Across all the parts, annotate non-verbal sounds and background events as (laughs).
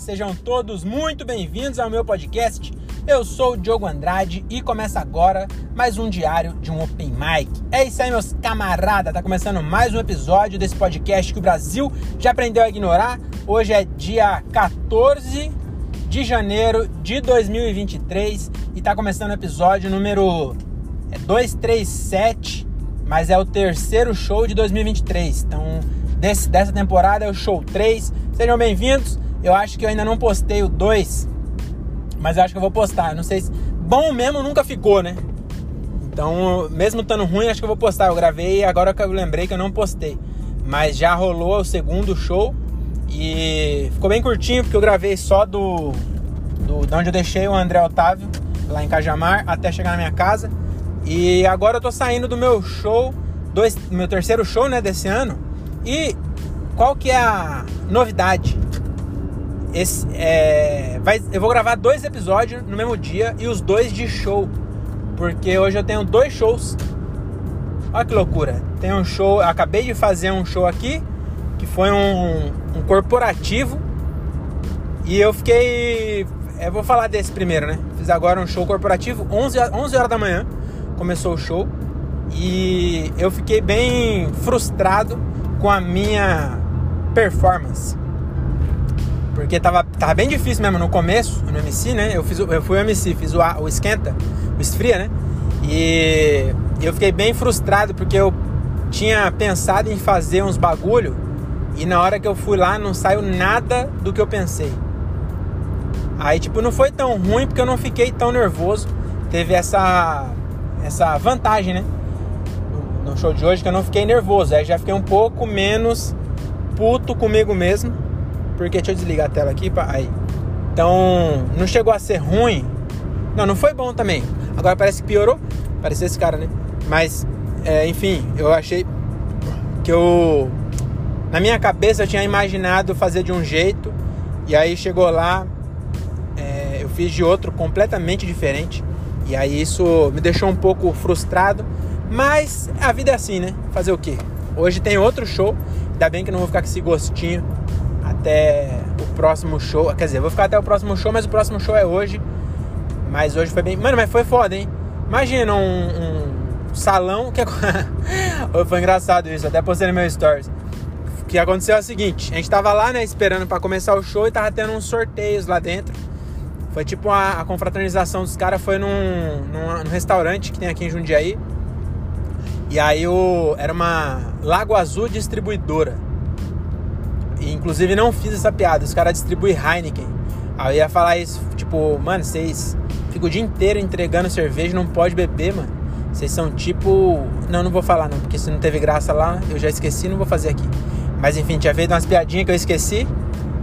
sejam todos muito bem-vindos ao meu podcast. Eu sou o Diogo Andrade e começa agora mais um diário de um Open Mic. É isso aí, meus camaradas, tá começando mais um episódio desse podcast que o Brasil já aprendeu a ignorar. Hoje é dia 14 de janeiro de 2023 e tá começando o episódio número 237, mas é o terceiro show de 2023. Então, desse, dessa temporada é o show 3. Sejam bem-vindos. Eu acho que eu ainda não postei o 2, mas eu acho que eu vou postar. Não sei se. Bom mesmo nunca ficou, né? Então, mesmo estando ruim, acho que eu vou postar. Eu gravei agora que eu lembrei que eu não postei. Mas já rolou o segundo show e ficou bem curtinho, porque eu gravei só do, do de onde eu deixei o André Otávio, lá em Cajamar, até chegar na minha casa. E agora eu tô saindo do meu show, dois, meu terceiro show, né, desse ano. E qual que é a novidade? Esse, é, vai, eu vou gravar dois episódios no mesmo dia e os dois de show. Porque hoje eu tenho dois shows. Olha que loucura. Tem um show, acabei de fazer um show aqui, que foi um, um corporativo. E eu fiquei. Eu vou falar desse primeiro, né? Fiz agora um show corporativo, 11, 11 horas da manhã começou o show. E eu fiquei bem frustrado com a minha performance. Porque tava, tava bem difícil mesmo no começo, no MC, né? Eu, fiz, eu fui o MC, fiz o, o esquenta, o esfria, né? E eu fiquei bem frustrado porque eu tinha pensado em fazer uns bagulho e na hora que eu fui lá não saiu nada do que eu pensei. Aí, tipo, não foi tão ruim porque eu não fiquei tão nervoso. Teve essa, essa vantagem, né? No show de hoje que eu não fiquei nervoso. Aí já fiquei um pouco menos puto comigo mesmo porque deixa eu desligar a tela aqui. Pra, aí. Então, não chegou a ser ruim. Não, não foi bom também. Agora parece que piorou. Parecia esse cara, né? Mas, é, enfim, eu achei que eu. Na minha cabeça eu tinha imaginado fazer de um jeito. E aí chegou lá, é, eu fiz de outro completamente diferente. E aí isso me deixou um pouco frustrado. Mas a vida é assim, né? Fazer o quê? Hoje tem outro show. Ainda bem que não vou ficar com esse gostinho até o próximo show. Quer dizer, vou ficar até o próximo show, mas o próximo show é hoje. Mas hoje foi bem. Mano, mas foi foda, hein? Imagina um, um salão que. (laughs) foi engraçado isso, até postei no meu stories. O que aconteceu é o seguinte: a gente tava lá, né, esperando para começar o show e tava tendo uns sorteios lá dentro. Foi tipo a, confraternização dos caras foi num, num, num, restaurante que tem aqui em Jundiaí. E aí o, era uma Lago Azul distribuidora. Inclusive não fiz essa piada. Os caras distribuem Heineken. Aí eu ia falar isso, tipo, mano, vocês ficam o dia inteiro entregando cerveja, não pode beber, mano. Vocês são tipo. Não, não vou falar não, porque se não teve graça lá, eu já esqueci, não vou fazer aqui. Mas enfim, tinha feito umas piadinhas que eu esqueci.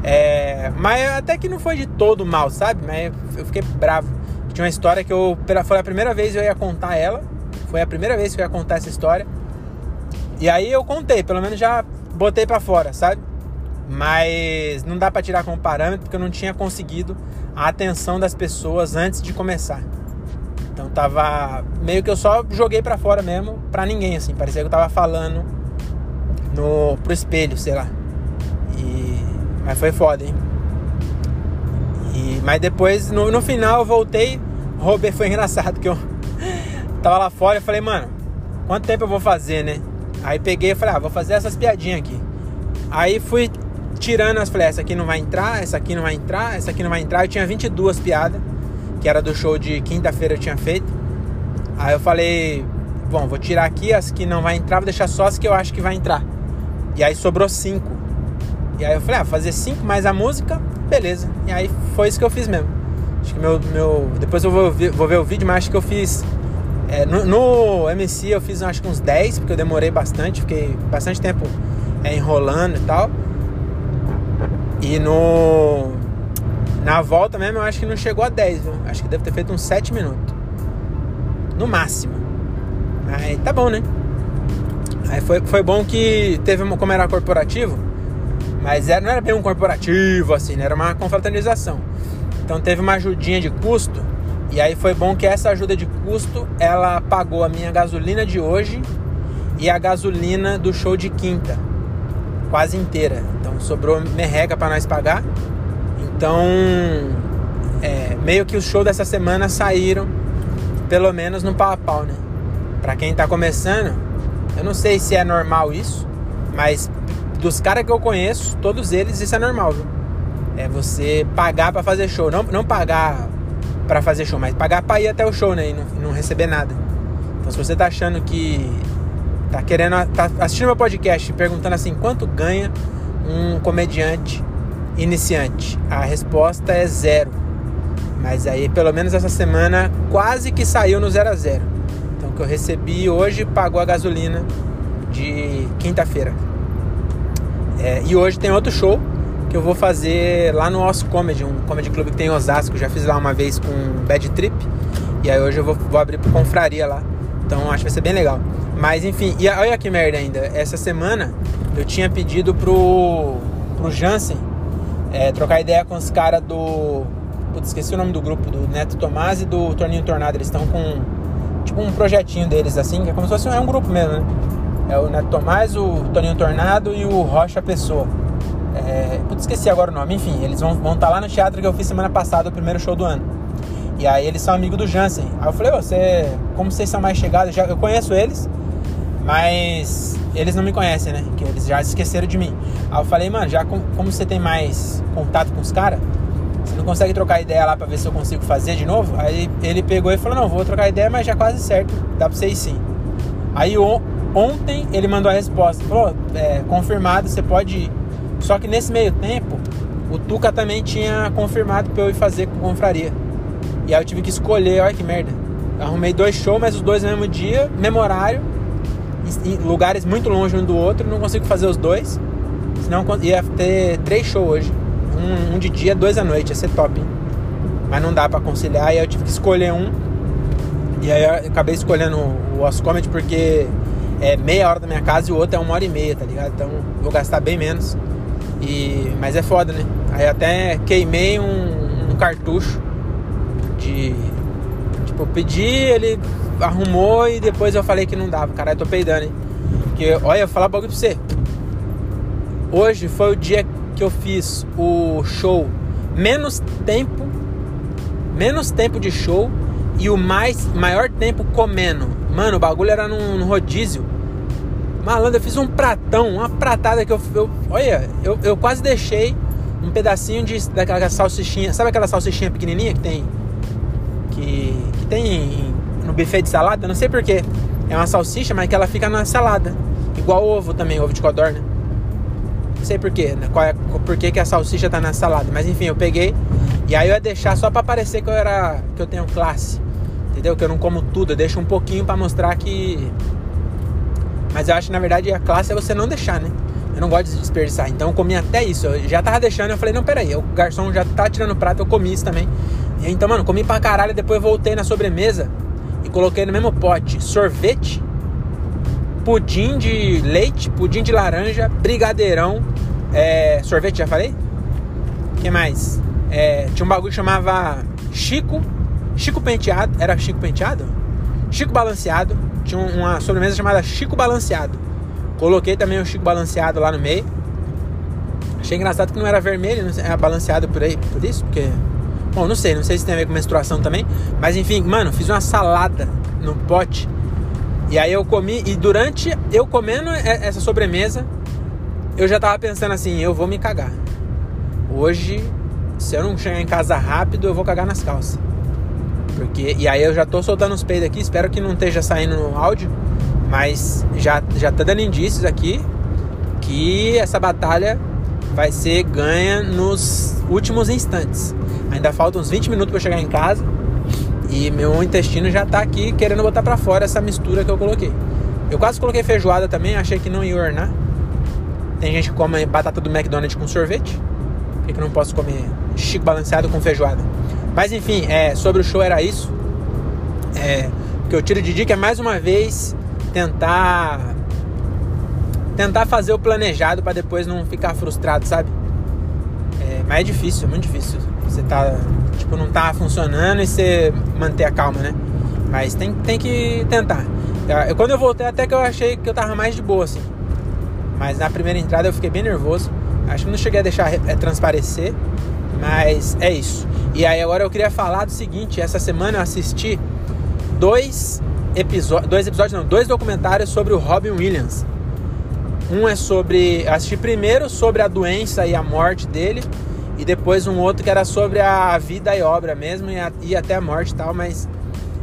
É... Mas até que não foi de todo mal, sabe? Mas eu fiquei bravo. Tinha uma história que eu. Foi a primeira vez que eu ia contar ela. Foi a primeira vez que eu ia contar essa história. E aí eu contei, pelo menos já botei para fora, sabe? Mas não dá para tirar como parâmetro porque eu não tinha conseguido a atenção das pessoas antes de começar. Então tava meio que eu só joguei para fora mesmo, para ninguém assim, parecia que eu tava falando no pro espelho, sei lá. E mas foi foda, hein? E mas depois no, no final eu voltei, roubei foi (laughs) engraçado que eu (laughs) tava lá fora e falei, mano, quanto tempo eu vou fazer, né? Aí peguei e falei, ah, vou fazer essas piadinhas aqui. Aí fui tirando as falei, essa aqui não vai entrar, essa aqui não vai entrar, essa aqui não vai entrar. Eu tinha 22 piadas, que era do show de quinta-feira eu tinha feito. Aí eu falei, bom, vou tirar aqui as que não vai entrar, vou deixar só as que eu acho que vai entrar. E aí sobrou 5. E aí eu falei, ah, fazer 5 mais a música, beleza. E aí foi isso que eu fiz mesmo. Acho que meu. meu depois eu vou ver, vou ver o vídeo, mas acho que eu fiz. É, no, no, MC eu fiz acho que uns 10, porque eu demorei bastante, fiquei bastante tempo é, enrolando e tal. E no. Na volta mesmo, eu acho que não chegou a 10, viu? Acho que deve ter feito uns 7 minutos. No máximo. Aí tá bom, né? Aí foi, foi bom que teve uma. Como era corporativo, mas era, não era bem um corporativo, assim, né? Era uma confraternização. Então teve uma ajudinha de custo. E aí foi bom que essa ajuda de custo ela pagou a minha gasolina de hoje e a gasolina do show de quinta quase inteira. Então sobrou merreca para nós pagar. Então, é, meio que os shows dessa semana saíram, pelo menos no pau a pau, né? Pra quem tá começando, eu não sei se é normal isso, mas dos caras que eu conheço, todos eles, isso é normal, viu? É você pagar para fazer show. Não, não pagar para fazer show, mas pagar pra ir até o show, né? E não, não receber nada. Então se você tá achando que. Tá querendo. tá assistindo meu podcast perguntando assim, quanto ganha um comediante iniciante? A resposta é zero. Mas aí, pelo menos essa semana, quase que saiu no zero a zero. Então, o que eu recebi hoje pagou a gasolina de quinta-feira. É, e hoje tem outro show que eu vou fazer lá no Os Comedy, um comedy club que tem em Osasco. Já fiz lá uma vez com Bad Trip. E aí hoje eu vou, vou abrir pro Confraria lá. Então acho que vai ser bem legal. Mas enfim, e olha que merda ainda. Essa semana eu tinha pedido pro, pro Jansen é, trocar ideia com os caras do. Putz, esqueci o nome do grupo, do Neto Tomás e do Torninho Tornado. Eles estão com tipo um projetinho deles assim, que é como se fosse um, é um grupo mesmo, né? É o Neto Tomás, o Toninho Tornado e o Rocha Pessoa. É, putz, esqueci agora o nome. Enfim, eles vão estar vão tá lá no teatro que eu fiz semana passada, o primeiro show do ano. E aí eles são amigos do Jansen. Aí eu falei, você, como vocês são mais chegados, já, eu conheço eles, mas eles não me conhecem, né? Que eles já esqueceram de mim. Aí eu falei, mano, já com, como você tem mais contato com os caras, você não consegue trocar ideia lá pra ver se eu consigo fazer de novo? Aí ele pegou e falou, não, vou trocar ideia, mas já quase certo, dá pra vocês sim. Aí ontem ele mandou a resposta, falou, é, confirmado, você pode ir. Só que nesse meio tempo, o Tuca também tinha confirmado pra eu ir fazer com confraria. E aí eu tive que escolher, olha que merda. arrumei dois shows, mas os dois no mesmo dia, mesmo horário, em lugares muito longe um do outro, não consigo fazer os dois. Senão ia ter três shows hoje. Um, um de dia, dois à noite, ia ser top. Hein? Mas não dá para conciliar, e aí eu tive que escolher um. E aí eu acabei escolhendo o Oscomet porque é meia hora da minha casa e o outro é uma hora e meia, tá ligado? Então vou gastar bem menos. E, mas é foda, né? Aí até queimei um, um cartucho de. Tipo, eu pedi, ele arrumou e depois eu falei que não dava. Caralho, tô peidando, hein? Porque, olha, eu vou falar um bagulho pra você. Hoje foi o dia que eu fiz o show menos tempo, menos tempo de show e o mais maior tempo comendo. Mano, o bagulho era num, num rodízio. Malandro, eu fiz um pratão, uma pratada que eu. eu olha, eu, eu quase deixei um pedacinho de, daquela salsichinha. Sabe aquela salsichinha pequenininha que tem? Que, que tem no buffet de salada? Não sei porquê. É uma salsicha, mas que ela fica na salada. Igual ovo também, ovo de codorna. Não sei porquê, né? Qual é, por que, que a salsicha tá na salada. Mas enfim, eu peguei. E aí eu ia deixar só pra parecer que eu era. que eu tenho classe. Entendeu? Que eu não como tudo. Eu deixo um pouquinho pra mostrar que mas eu acho que na verdade a classe é você não deixar, né? Eu não gosto de desperdiçar. Então eu comi até isso. Eu já tava deixando, eu falei, não, peraí, o garçom já tá tirando o prato, eu comi isso também. E então, mano, comi pra caralho, depois voltei na sobremesa e coloquei no mesmo pote sorvete, pudim de leite, pudim de laranja, brigadeirão, é, sorvete, já falei? Que mais? É, tinha um bagulho que chamava Chico, Chico Penteado, era Chico Penteado? Chico Balanceado, tinha uma sobremesa chamada Chico Balanceado. Coloquei também o Chico Balanceado lá no meio. Achei engraçado que não era vermelho, não era balanceado por aí, por isso, porque. Bom, não sei, não sei se tem a ver com menstruação também. Mas enfim, mano, fiz uma salada no pote. E aí eu comi, e durante eu comendo essa sobremesa, eu já tava pensando assim, eu vou me cagar. Hoje, se eu não chegar em casa rápido, eu vou cagar nas calças. Porque, e aí eu já tô soltando os peidos aqui, espero que não esteja saindo no áudio, mas já, já tá dando indícios aqui que essa batalha vai ser ganha nos últimos instantes. Ainda faltam uns 20 minutos para chegar em casa e meu intestino já tá aqui querendo botar para fora essa mistura que eu coloquei. Eu quase coloquei feijoada também, achei que não ia ornar. Tem gente que come batata do McDonald's com sorvete. Por que, eu não posso comer chico balanceado com feijoada? Mas enfim, é, sobre o show era isso. É, o que eu tiro de dica é mais uma vez tentar tentar fazer o planejado para depois não ficar frustrado, sabe? É, mas é difícil, é muito difícil. Você tá, tipo, não tá funcionando e você manter a calma, né? Mas tem, tem que tentar. Eu, quando eu voltei, até que eu achei que eu tava mais de boa, assim. Mas na primeira entrada eu fiquei bem nervoso. Acho que não cheguei a deixar é, transparecer. Mas é isso. E aí agora eu queria falar do seguinte, essa semana eu assisti dois episódios, dois episódios não, dois documentários sobre o Robin Williams. Um é sobre, assisti primeiro sobre a doença e a morte dele depois um outro que era sobre a vida e obra mesmo e, a, e até a morte e tal, mas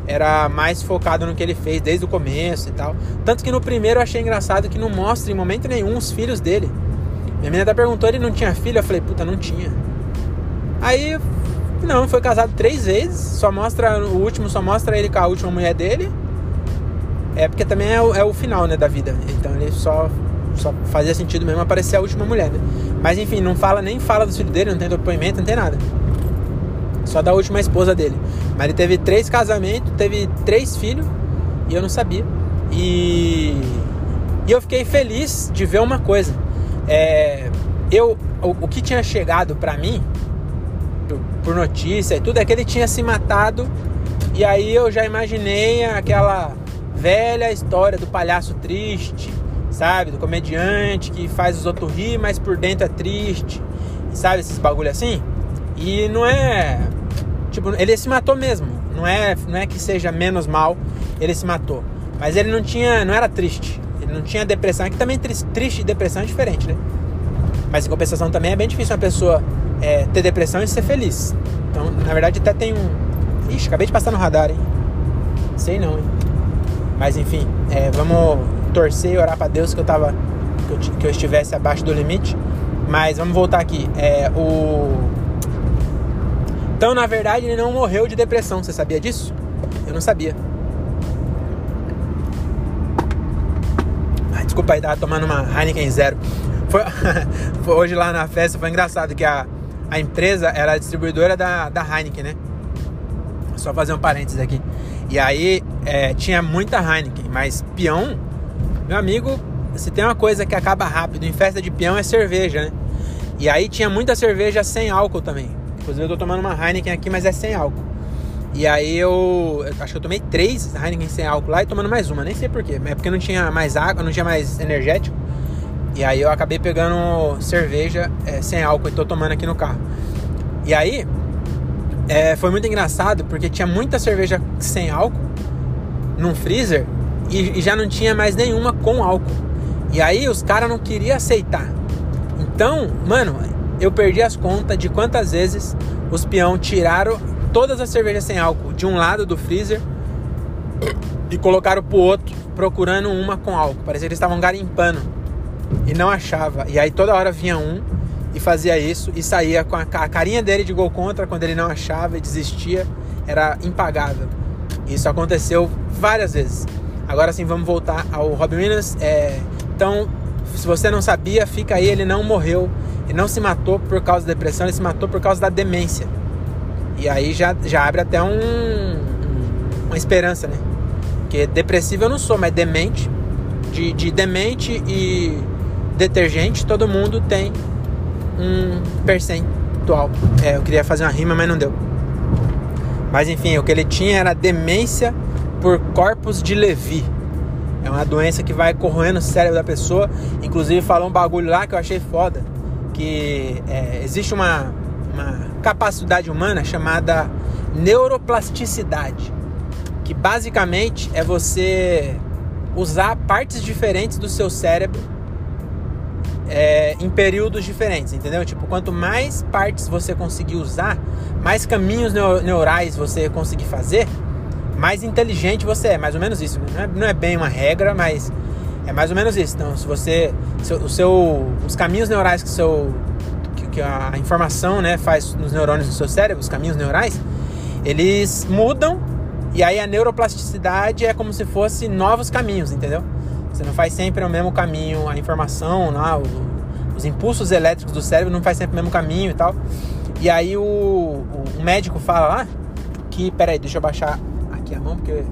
era mais focado no que ele fez desde o começo e tal. Tanto que no primeiro eu achei engraçado que não mostra em momento nenhum os filhos dele. Minha menina até perguntou, ele não tinha filho? Eu falei, puta, não tinha. Aí, não, foi casado três vezes, só mostra, o último só mostra ele com a última mulher dele. É porque também é o, é o final, né, da vida. Então ele só, só fazia sentido mesmo aparecer a última mulher, né? Mas enfim, não fala nem fala do filho dele, não tem depoimento, não tem nada. Só da última esposa dele. Mas ele teve três casamentos, teve três filhos e eu não sabia. E, e eu fiquei feliz de ver uma coisa. É, eu, o, o que tinha chegado para mim por, por notícia e tudo é que ele tinha se matado. E aí eu já imaginei aquela velha história do palhaço triste, sabe? Do comediante que faz os outros rir, mas por dentro é triste, sabe? Esses bagulho assim. E não é. Tipo, ele se matou mesmo. Não é, não é que seja menos mal, ele se matou. Mas ele não tinha. não era triste. Ele não tinha depressão. É que também triste e depressão é diferente, né? Mas em compensação também é bem difícil uma pessoa é, ter depressão e ser feliz. Então, na verdade, até tem um. Ixi, acabei de passar no radar, hein? Sei não, hein? Mas enfim, é, vamos torcer e orar para Deus que eu tava. Que eu, que eu, estivesse abaixo do limite. Mas vamos voltar aqui. É, o então, na verdade, ele não morreu de depressão. Você sabia disso? Eu não sabia. Desculpa aí, tava tomando uma Heineken Zero. (laughs) Foi, hoje lá na festa foi engraçado que a, a empresa era a distribuidora da, da Heineken, né? Só fazer um parênteses aqui. E aí é, tinha muita Heineken, mas peão, meu amigo, se tem uma coisa que acaba rápido em festa de peão é cerveja, né? E aí tinha muita cerveja sem álcool também. Inclusive eu tô tomando uma Heineken aqui, mas é sem álcool. E aí eu, acho que eu tomei três Heineken sem álcool lá e tomando mais uma, nem sei porquê. É porque não tinha mais água, não tinha mais energético. E aí eu acabei pegando cerveja é, sem álcool e tô tomando aqui no carro. E aí é, foi muito engraçado porque tinha muita cerveja sem álcool num freezer e, e já não tinha mais nenhuma com álcool. E aí os caras não queriam aceitar. Então, mano, eu perdi as contas de quantas vezes os peão tiraram todas as cervejas sem álcool de um lado do freezer e colocaram pro outro procurando uma com álcool. Parecia que eles estavam garimpando e não achava. E aí toda hora vinha um e fazia isso e saía com a, carinha dele de gol contra quando ele não achava e desistia. Era impagável. Isso aconteceu várias vezes. Agora sim, vamos voltar ao Robin Williams. É, então, se você não sabia, fica aí, ele não morreu ele não se matou por causa da depressão, ele se matou por causa da demência. E aí já, já abre até um, uma esperança, né? Porque depressivo eu não sou, mas demente, de, de demente e detergente, todo mundo tem um percentual. É, eu queria fazer uma rima, mas não deu. Mas enfim, o que ele tinha era demência por corpos de Levi. É uma doença que vai corroendo o cérebro da pessoa. Inclusive falou um bagulho lá que eu achei foda que é, existe uma, uma capacidade humana chamada neuroplasticidade, que basicamente é você usar partes diferentes do seu cérebro é, em períodos diferentes, entendeu? Tipo, quanto mais partes você conseguir usar, mais caminhos neurais você conseguir fazer, mais inteligente você é. Mais ou menos isso. Não é, não é bem uma regra, mas é mais ou menos isso. Então, se você. O seu, os caminhos neurais que, seu, que, que a informação né, faz nos neurônios do seu cérebro, os caminhos neurais, eles mudam e aí a neuroplasticidade é como se fosse novos caminhos, entendeu? Você não faz sempre o mesmo caminho, a informação, lá, o, os impulsos elétricos do cérebro não faz sempre o mesmo caminho e tal. E aí o, o médico fala lá que. Peraí, deixa eu baixar aqui a mão, porque.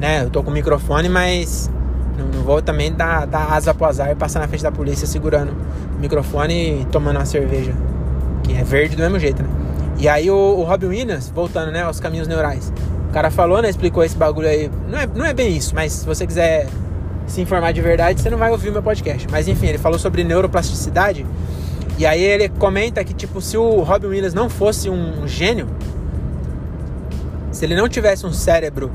Né, eu tô com o microfone, mas não, não vou também dar, dar asa pro azar e passar na frente da polícia segurando o microfone e tomando uma cerveja. Que é verde do mesmo jeito, né? E aí o, o Robin Williams, voltando, né, aos caminhos neurais. O cara falou, né, explicou esse bagulho aí. Não é, não é bem isso, mas se você quiser se informar de verdade, você não vai ouvir meu podcast. Mas enfim, ele falou sobre neuroplasticidade. E aí ele comenta que, tipo, se o Robin Williams não fosse um gênio, se ele não tivesse um cérebro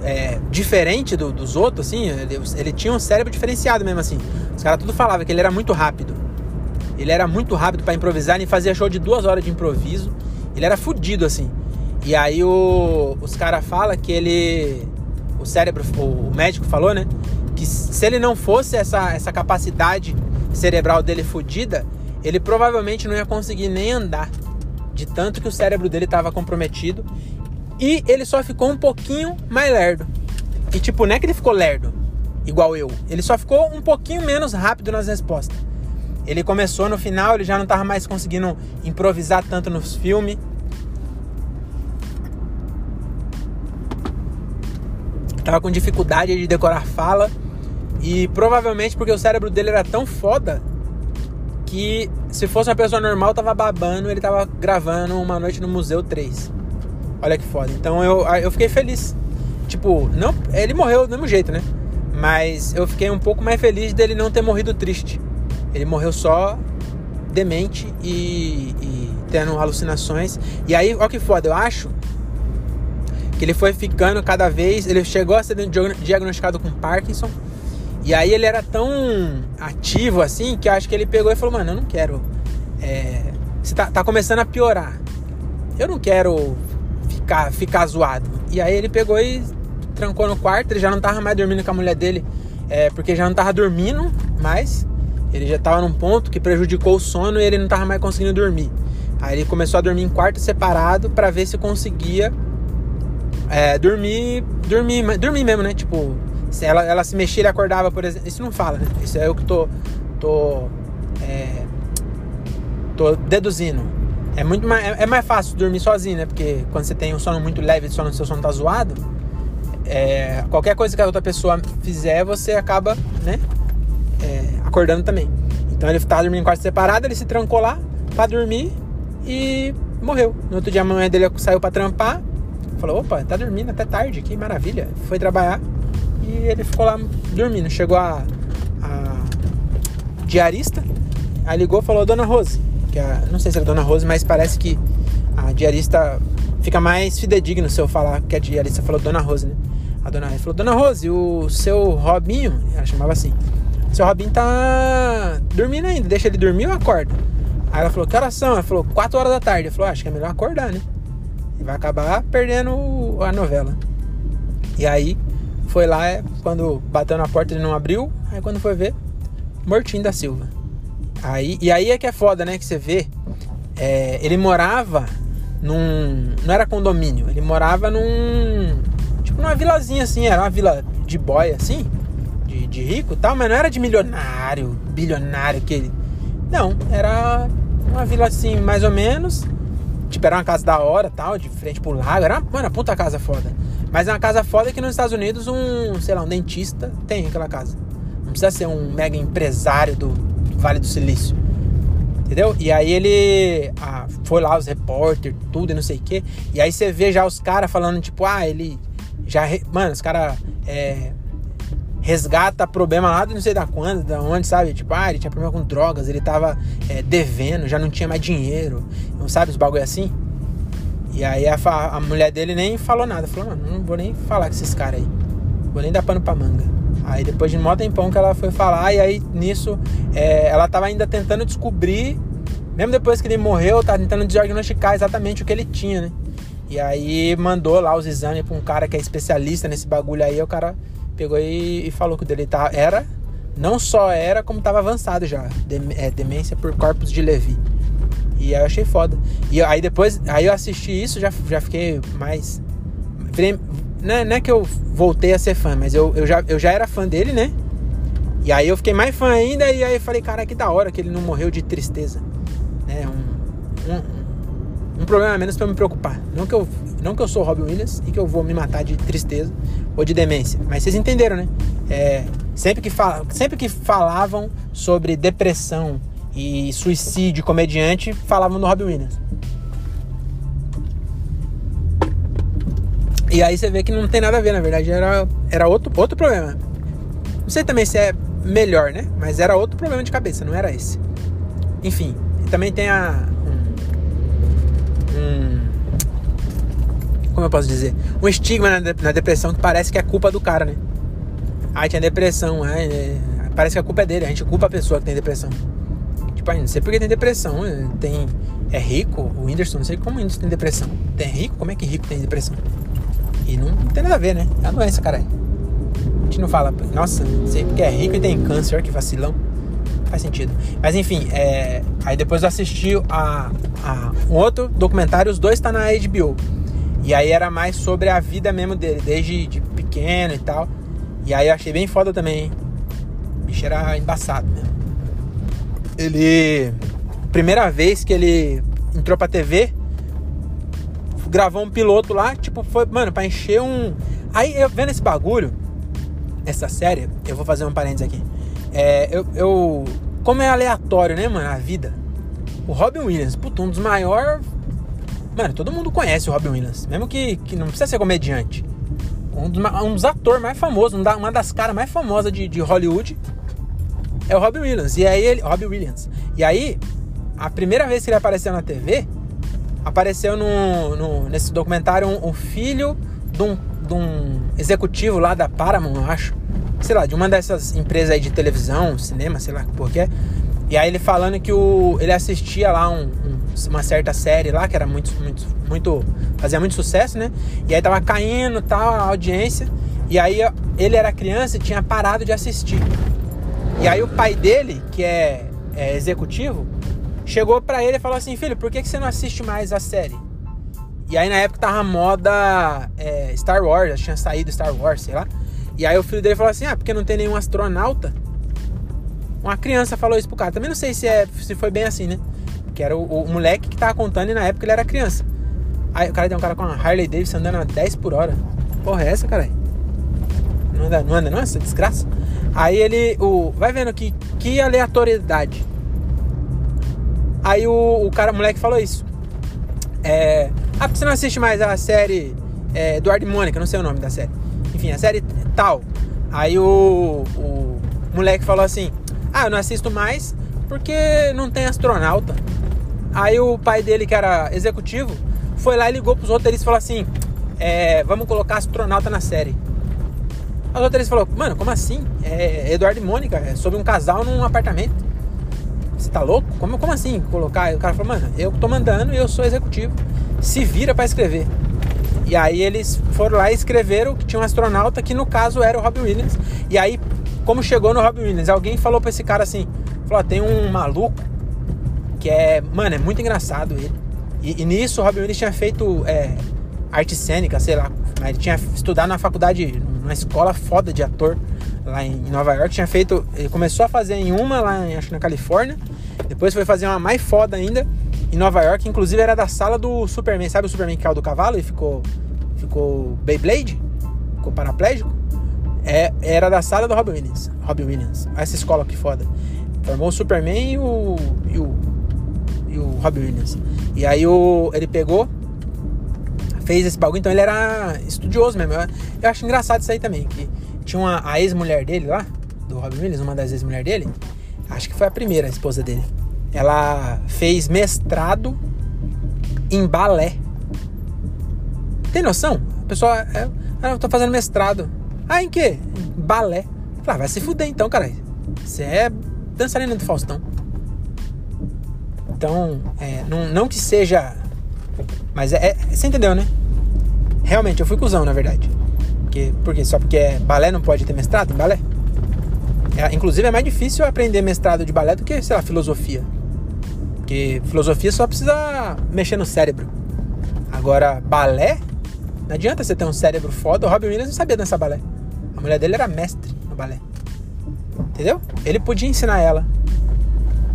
é, diferente do, dos outros, assim, ele, ele, tinha um cérebro diferenciado mesmo, assim. Os caras tudo falavam que ele era muito rápido. Ele era muito rápido para improvisar, ele fazia show de duas horas de improviso. Ele era fudido, assim. E aí o, os caras falam que ele. O cérebro, o, o médico falou, né? Que se ele não fosse essa, essa capacidade cerebral dele fudida, ele provavelmente não ia conseguir nem andar. De tanto que o cérebro dele estava comprometido. E ele só ficou um pouquinho mais lerdo. E tipo, não é que ele ficou lerdo, igual eu. Ele só ficou um pouquinho menos rápido nas respostas. Ele começou no final, ele já não estava mais conseguindo improvisar tanto nos filmes. Tava com dificuldade de decorar fala. E provavelmente porque o cérebro dele era tão foda que se fosse uma pessoa normal, tava babando, ele tava gravando uma noite no Museu 3. Olha que foda. Então eu, eu fiquei feliz. Tipo, não, ele morreu do mesmo jeito, né? Mas eu fiquei um pouco mais feliz dele não ter morrido triste. Ele morreu só demente e, e tendo alucinações. E aí, olha que foda, eu acho que ele foi ficando cada vez. Ele chegou a ser diagnosticado com Parkinson. E aí ele era tão ativo assim que eu acho que ele pegou e falou: Mano, eu não quero. É, você tá, tá começando a piorar. Eu não quero ficar, ficar zoado. E aí ele pegou e trancou no quarto. Ele já não tava mais dormindo com a mulher dele, é, porque já não tava dormindo mais. Ele já estava num ponto que prejudicou o sono e ele não estava mais conseguindo dormir. Aí ele começou a dormir em quarto separado para ver se conseguia é, dormir, dormir, dormir mesmo, né? Tipo, se ela, ela se mexia, ele acordava, por exemplo. Isso não fala, né? Isso é o que tô, tô, é, tô deduzindo. É muito mais, é, é, mais fácil dormir sozinho, né? Porque quando você tem um sono muito leve, o seu sono tá zoado, é, qualquer coisa que a outra pessoa fizer, você acaba, né? É, acordando também. Então ele estava dormindo em quarto separado, ele se trancou lá para dormir e morreu. No outro dia a mãe dele saiu para trampar, falou: opa, tá dormindo até tarde, que maravilha. Foi trabalhar e ele ficou lá dormindo. Chegou a, a diarista, aí ligou falou: Dona Rose, que a, não sei se é Dona Rose, mas parece que a diarista fica mais fidedigno se eu falar que a diarista falou Dona Rose, né? A dona Rose falou: Dona Rose, o seu Robinho, ela chamava assim seu Robin tá dormindo ainda, deixa ele dormir ou acorda? Aí ela falou, que horas são? Ela falou, 4 horas da tarde. Ele falou, ah, acho que é melhor acordar, né? E vai acabar perdendo a novela. E aí, foi lá, é, quando bateu na porta ele não abriu. Aí quando foi ver, mortinho da Silva. Aí, e aí é que é foda, né? Que você vê. É, ele morava num. Não era condomínio, ele morava num. Tipo numa vilazinha assim, era uma vila de boy assim de, de rico tal, mas não era de milionário, bilionário que ele. Não, era uma vila assim, mais ou menos. Tipo, era uma casa da hora tal, de frente pro lago. Era uma, puta casa foda. Mas é uma casa foda que nos Estados Unidos um, sei lá, um dentista tem aquela casa. Não precisa ser um mega empresário do Vale do Silício. Entendeu? E aí ele ah, foi lá, os repórter, tudo e não sei o quê. E aí você vê já os caras falando, tipo, ah, ele já. Mano, os caras é, resgata problema lá de não sei da quando, da onde, sabe? Tipo, ah, ele tinha problema com drogas, ele tava é, devendo, já não tinha mais dinheiro, não sabe os bagulho assim? E aí a, a mulher dele nem falou nada, falou, mano, não vou nem falar com esses caras aí, vou nem dar pano pra manga. Aí depois de mó tempão que ela foi falar, e aí nisso é, ela tava ainda tentando descobrir, mesmo depois que ele morreu, tava tentando diagnosticar exatamente o que ele tinha, né? E aí mandou lá os exames pra um cara que é especialista nesse bagulho aí, o cara pegou e, e falou que o dele tá, era, não só era, como tava avançado já. é, demência por corpos de Levi. E aí eu achei foda. E aí depois, aí eu assisti isso, já, já fiquei mais. Não é, não é que eu voltei a ser fã, mas eu, eu, já, eu já era fã dele, né? E aí eu fiquei mais fã ainda, e aí falei, cara, que da hora que ele não morreu de tristeza. Né? Um, um, um problema a menos para me preocupar. Não que, eu, não que eu sou Robin Williams e que eu vou me matar de tristeza, ou de demência. Mas vocês entenderam, né? É, sempre, que fala, sempre que falavam sobre depressão e suicídio comediante, falavam do Robin Williams. E aí você vê que não tem nada a ver, na verdade, era, era outro, outro problema. Não sei também se é melhor, né? Mas era outro problema de cabeça, não era esse. Enfim, também tem a. Um, como eu posso dizer? Um estigma na, na, depressão que parece que é culpa do cara, né? Aí tinha depressão, aí, é, parece que a culpa é dele, a gente culpa a pessoa que tem depressão. Tipo, aí, não sei porque tem depressão, tem. É rico, o Whindersson, não sei como o Whindersson tem depressão. Tem rico? Como é que rico tem depressão? E não, não tem nada a ver, né? É a doença, caralho. A gente não fala, nossa, sei porque é rico e tem câncer, que vacilão faz sentido. Mas enfim, é... aí depois eu assisti a, a, um outro documentário, os dois tá na HBO. E aí era mais sobre a vida mesmo dele, desde de pequeno e tal. E aí eu achei bem foda também, hein? Bicho era embaçado mesmo. Ele. Primeira vez que ele entrou pra TV, gravou um piloto lá, tipo, foi, mano, pra encher um. Aí eu vendo esse bagulho, essa série, eu vou fazer um parênteses aqui. É, eu, eu como é aleatório, né, mano, a vida. O Robin Williams, puto, um dos maiores. Mano, todo mundo conhece o Robin Williams. Mesmo que, que não precisa ser comediante. Um dos, um dos atores mais famosos, uma das caras mais famosas de, de Hollywood é o Robin Williams. E aí ele. Robin Williams. E aí, a primeira vez que ele apareceu na TV, apareceu no, no nesse documentário um, um filho de um, de um executivo lá da Paramount, eu acho sei lá, de uma dessas empresas aí de televisão, cinema, sei lá por quê. E aí ele falando que o, ele assistia lá um, uma certa série lá, que era muito, muito, muito. fazia muito sucesso, né? E aí tava caindo tal, a audiência. E aí ele era criança e tinha parado de assistir. E aí o pai dele, que é, é executivo, chegou para ele e falou assim: Filho, por que, que você não assiste mais a série? E aí na época tava moda é, Star Wars, tinha saído Star Wars, sei lá. E aí o filho dele falou assim: ah, porque não tem nenhum astronauta? Uma criança falou isso pro cara. Também não sei se, é, se foi bem assim, né? Que era o, o moleque que tava contando e na época ele era criança. Aí o cara tem um cara com uma Harley Davidson andando a 10 por hora. Porra, é essa, cara? Não anda, não anda, não? Essa desgraça. Aí ele. O, vai vendo que, que aleatoriedade. Aí o, o cara, o moleque falou isso. É, ah, porque você não assiste mais a série é, Eduardo e Mônica, não sei o nome da série. Enfim, a série tal. Aí o, o moleque falou assim: Ah, eu não assisto mais porque não tem astronauta. Aí o pai dele, que era executivo, foi lá e ligou pros roteiristas e falou assim: é, Vamos colocar astronauta na série. Aí o roteirista falou: Mano, como assim? É Eduardo e Mônica, é sobre um casal num apartamento. Você tá louco? Como, como assim colocar? O cara falou: Mano, eu tô mandando e eu sou executivo. Se vira para escrever. E aí eles foram lá e escreveram que tinha um astronauta que no caso era o Robin Williams. E aí, como chegou no Robin Williams, alguém falou pra esse cara assim: falou, tem um maluco que é, mano, é muito engraçado ele. E, e nisso o Robin Williams tinha feito é, arte cênica, sei lá. Ele tinha estudado na faculdade, numa escola foda de ator lá em Nova York. Tinha feito, ele começou a fazer em uma lá, acho na Califórnia. Depois foi fazer uma mais foda ainda em Nova York, inclusive era da sala do Superman. Sabe o Superman que caiu do cavalo e ficou, ficou Beyblade? Ficou paraplégico? É, era da sala do Robin Williams. Robin Williams. Essa escola que foda. Formou o Superman e o, e o, e o Robin Williams. E aí o, ele pegou, fez esse bagulho. Então ele era estudioso mesmo. Eu, eu acho engraçado isso aí também. Que tinha uma, a ex-mulher dele lá, do Robin Williams, uma das ex-mulheres dele. Acho que foi a primeira esposa dele ela fez mestrado em balé. Tem noção? A pessoa, é, ah, eu tô fazendo mestrado. Ah, em quê? Balé. Ah, vai se fuder então, cara. Você é dançarina do Faustão. Então, é, não, não que seja. Mas é, é, Você entendeu, né? Realmente, eu fui cuzão, na verdade. Porque, porque só porque é balé não pode ter mestrado em balé? É, inclusive é mais difícil aprender mestrado de balé do que, sei lá, filosofia. Porque filosofia só precisa mexer no cérebro. Agora, balé, não adianta você ter um cérebro foda. O Robin Williams não sabia dançar balé. A mulher dele era mestre no balé. Entendeu? Ele podia ensinar ela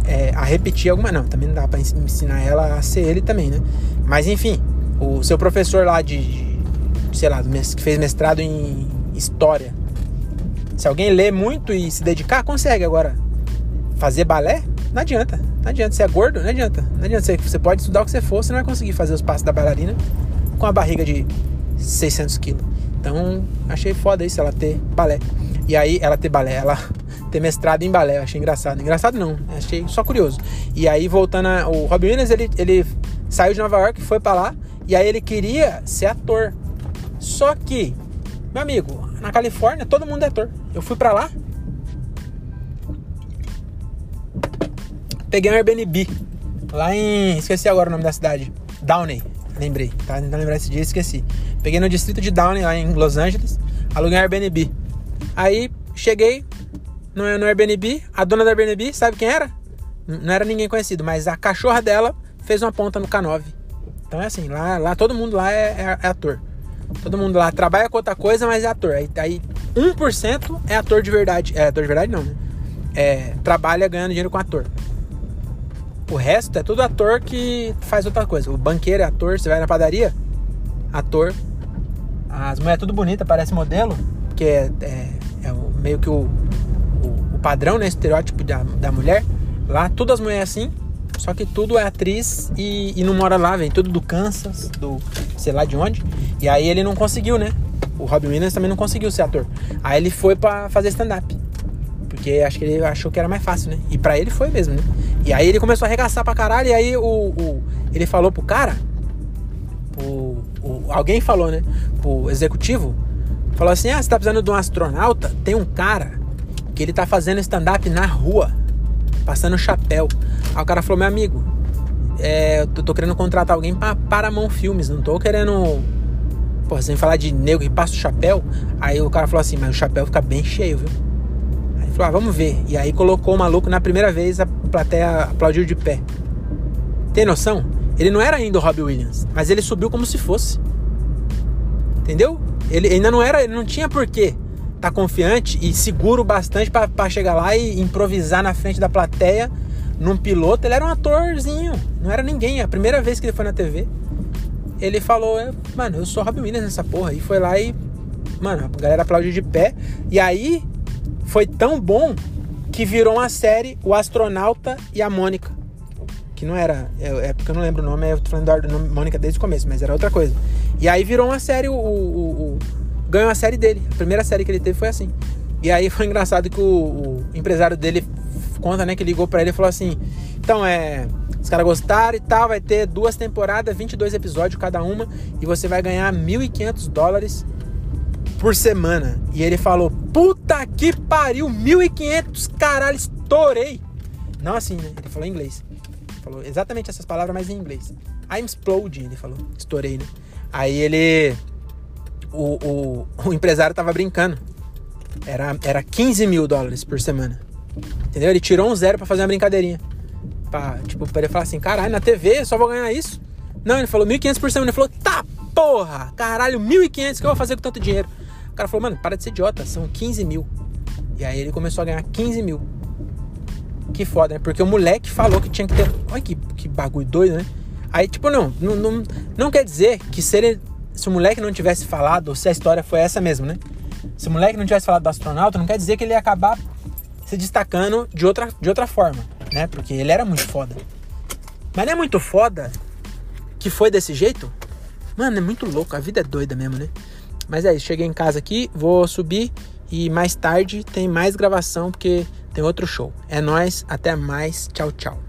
é, a repetir alguma. Não, também não dá pra ensinar ela a ser ele também, né? Mas enfim, o seu professor lá de, de sei lá, que fez mestrado em história. Se alguém lê muito e se dedicar, consegue. Agora, fazer balé, não adianta. Não adianta. Você é gordo, não adianta. Não adianta. Você, pode estudar o que você for, você não vai conseguir fazer os passos da bailarina com a barriga de 600 quilos. Então, achei foda isso, ela ter balé. E aí, ela ter balé, ela (laughs) ter mestrado em balé. Achei engraçado. Engraçado não, achei só curioso. E aí, voltando, a, o Robin Williams, ele, ele saiu de Nova York, foi para lá, e aí ele queria ser ator. Só que, meu amigo, na Califórnia todo mundo é ator. Eu fui para lá, peguei um Airbnb lá em. Esqueci agora o nome da cidade. Downey. Lembrei. Tá tentando lembrar esse dia esqueci. Peguei no distrito de Downey, lá em Los Angeles. Aluguei um Airbnb. Aí cheguei no, no Airbnb. A dona do Airbnb, sabe quem era? Não era ninguém conhecido, mas a cachorra dela fez uma ponta no K9. Então é assim, lá, lá todo mundo lá é, é, é ator. Todo mundo lá trabalha com outra coisa, mas é ator. Aí, aí 1% é ator de verdade. É ator de verdade não, né? É, trabalha ganhando dinheiro com ator. O resto é tudo ator que faz outra coisa. O banqueiro é ator, você vai na padaria, ator. As mulheres tudo bonita, parece modelo, que é, é, é o, meio que o, o, o, padrão, né? Estereótipo da, da mulher. Lá, todas as mulheres assim, só que tudo é atriz e, e não mora lá, vem tudo do Kansas, do sei lá de onde. E aí ele não conseguiu, né? O Robin Williams também não conseguiu ser ator. Aí ele foi para fazer stand-up. Porque acho que ele achou que era mais fácil, né? E para ele foi mesmo, né? E aí ele começou a arregaçar pra caralho. E aí o, o ele falou pro cara, o, o, alguém falou, né? Pro executivo, falou assim: Ah, você tá precisando de um astronauta? Tem um cara que ele tá fazendo stand-up na rua, passando chapéu. Aí o cara falou: Meu amigo, é, eu tô querendo contratar alguém pra Paramount Filmes, não tô querendo. Pô, sem falar de negro que passa o chapéu. Aí o cara falou assim: Mas o chapéu fica bem cheio, viu? Aí falou: Ah, vamos ver. E aí colocou o maluco na primeira vez, a plateia aplaudiu de pé. Tem noção? Ele não era ainda o Robbie Williams, mas ele subiu como se fosse. Entendeu? Ele ainda não era, ele não tinha porquê tá confiante e seguro bastante para chegar lá e improvisar na frente da plateia num piloto. Ele era um atorzinho, não era ninguém. A primeira vez que ele foi na TV, ele falou: Mano, eu sou Robin Williams nessa porra. E foi lá e, mano, a galera aplaudiu de pé. E aí foi tão bom que virou uma série O Astronauta e a Mônica. Que não era. É, é porque eu não lembro o nome, eu tô falando da Mônica desde o começo, mas era outra coisa. E aí virou uma série, o, o, o, ganhou a série dele. A primeira série que ele teve foi assim. E aí foi (laughs) engraçado que o, o empresário dele conta, né, que ligou para ele e falou assim: "Então é, os caras gostaram e tal, vai ter duas temporadas, 22 episódios cada uma e você vai ganhar 1.500 dólares por semana". E ele falou: "Puta que pariu, 1.500, caralho, estourei". Não assim, né? Ele falou em inglês. Ele falou exatamente essas palavras, mas em inglês. I'm exploding, ele falou. Estourei, né? Aí ele. O, o, (laughs) o empresário tava brincando. Era, era 15 mil dólares por semana. Entendeu? Ele tirou um zero para fazer uma brincadeirinha. Pra, tipo, pra ele falar assim: caralho, na TV só vou ganhar isso. Não, ele falou 1.500 por semana. Ele falou: tá porra, caralho, 1.500 que eu vou fazer com tanto dinheiro? O cara falou: mano, para de ser idiota, são 15 mil. E aí ele começou a ganhar 15 mil. Que foda, né? Porque o moleque falou que tinha que ter. Olha que, que bagulho doido, né? Aí, tipo, não, não, não, não quer dizer que se, ele, se o moleque não tivesse falado, ou se a história foi essa mesmo, né? Se o moleque não tivesse falado do astronauta, não quer dizer que ele ia acabar se destacando de outra, de outra forma, né? Porque ele era muito foda. Mas não é muito foda que foi desse jeito? Mano, é muito louco, a vida é doida mesmo, né? Mas é isso, cheguei em casa aqui, vou subir e mais tarde tem mais gravação porque tem outro show. É nós, até mais, tchau, tchau.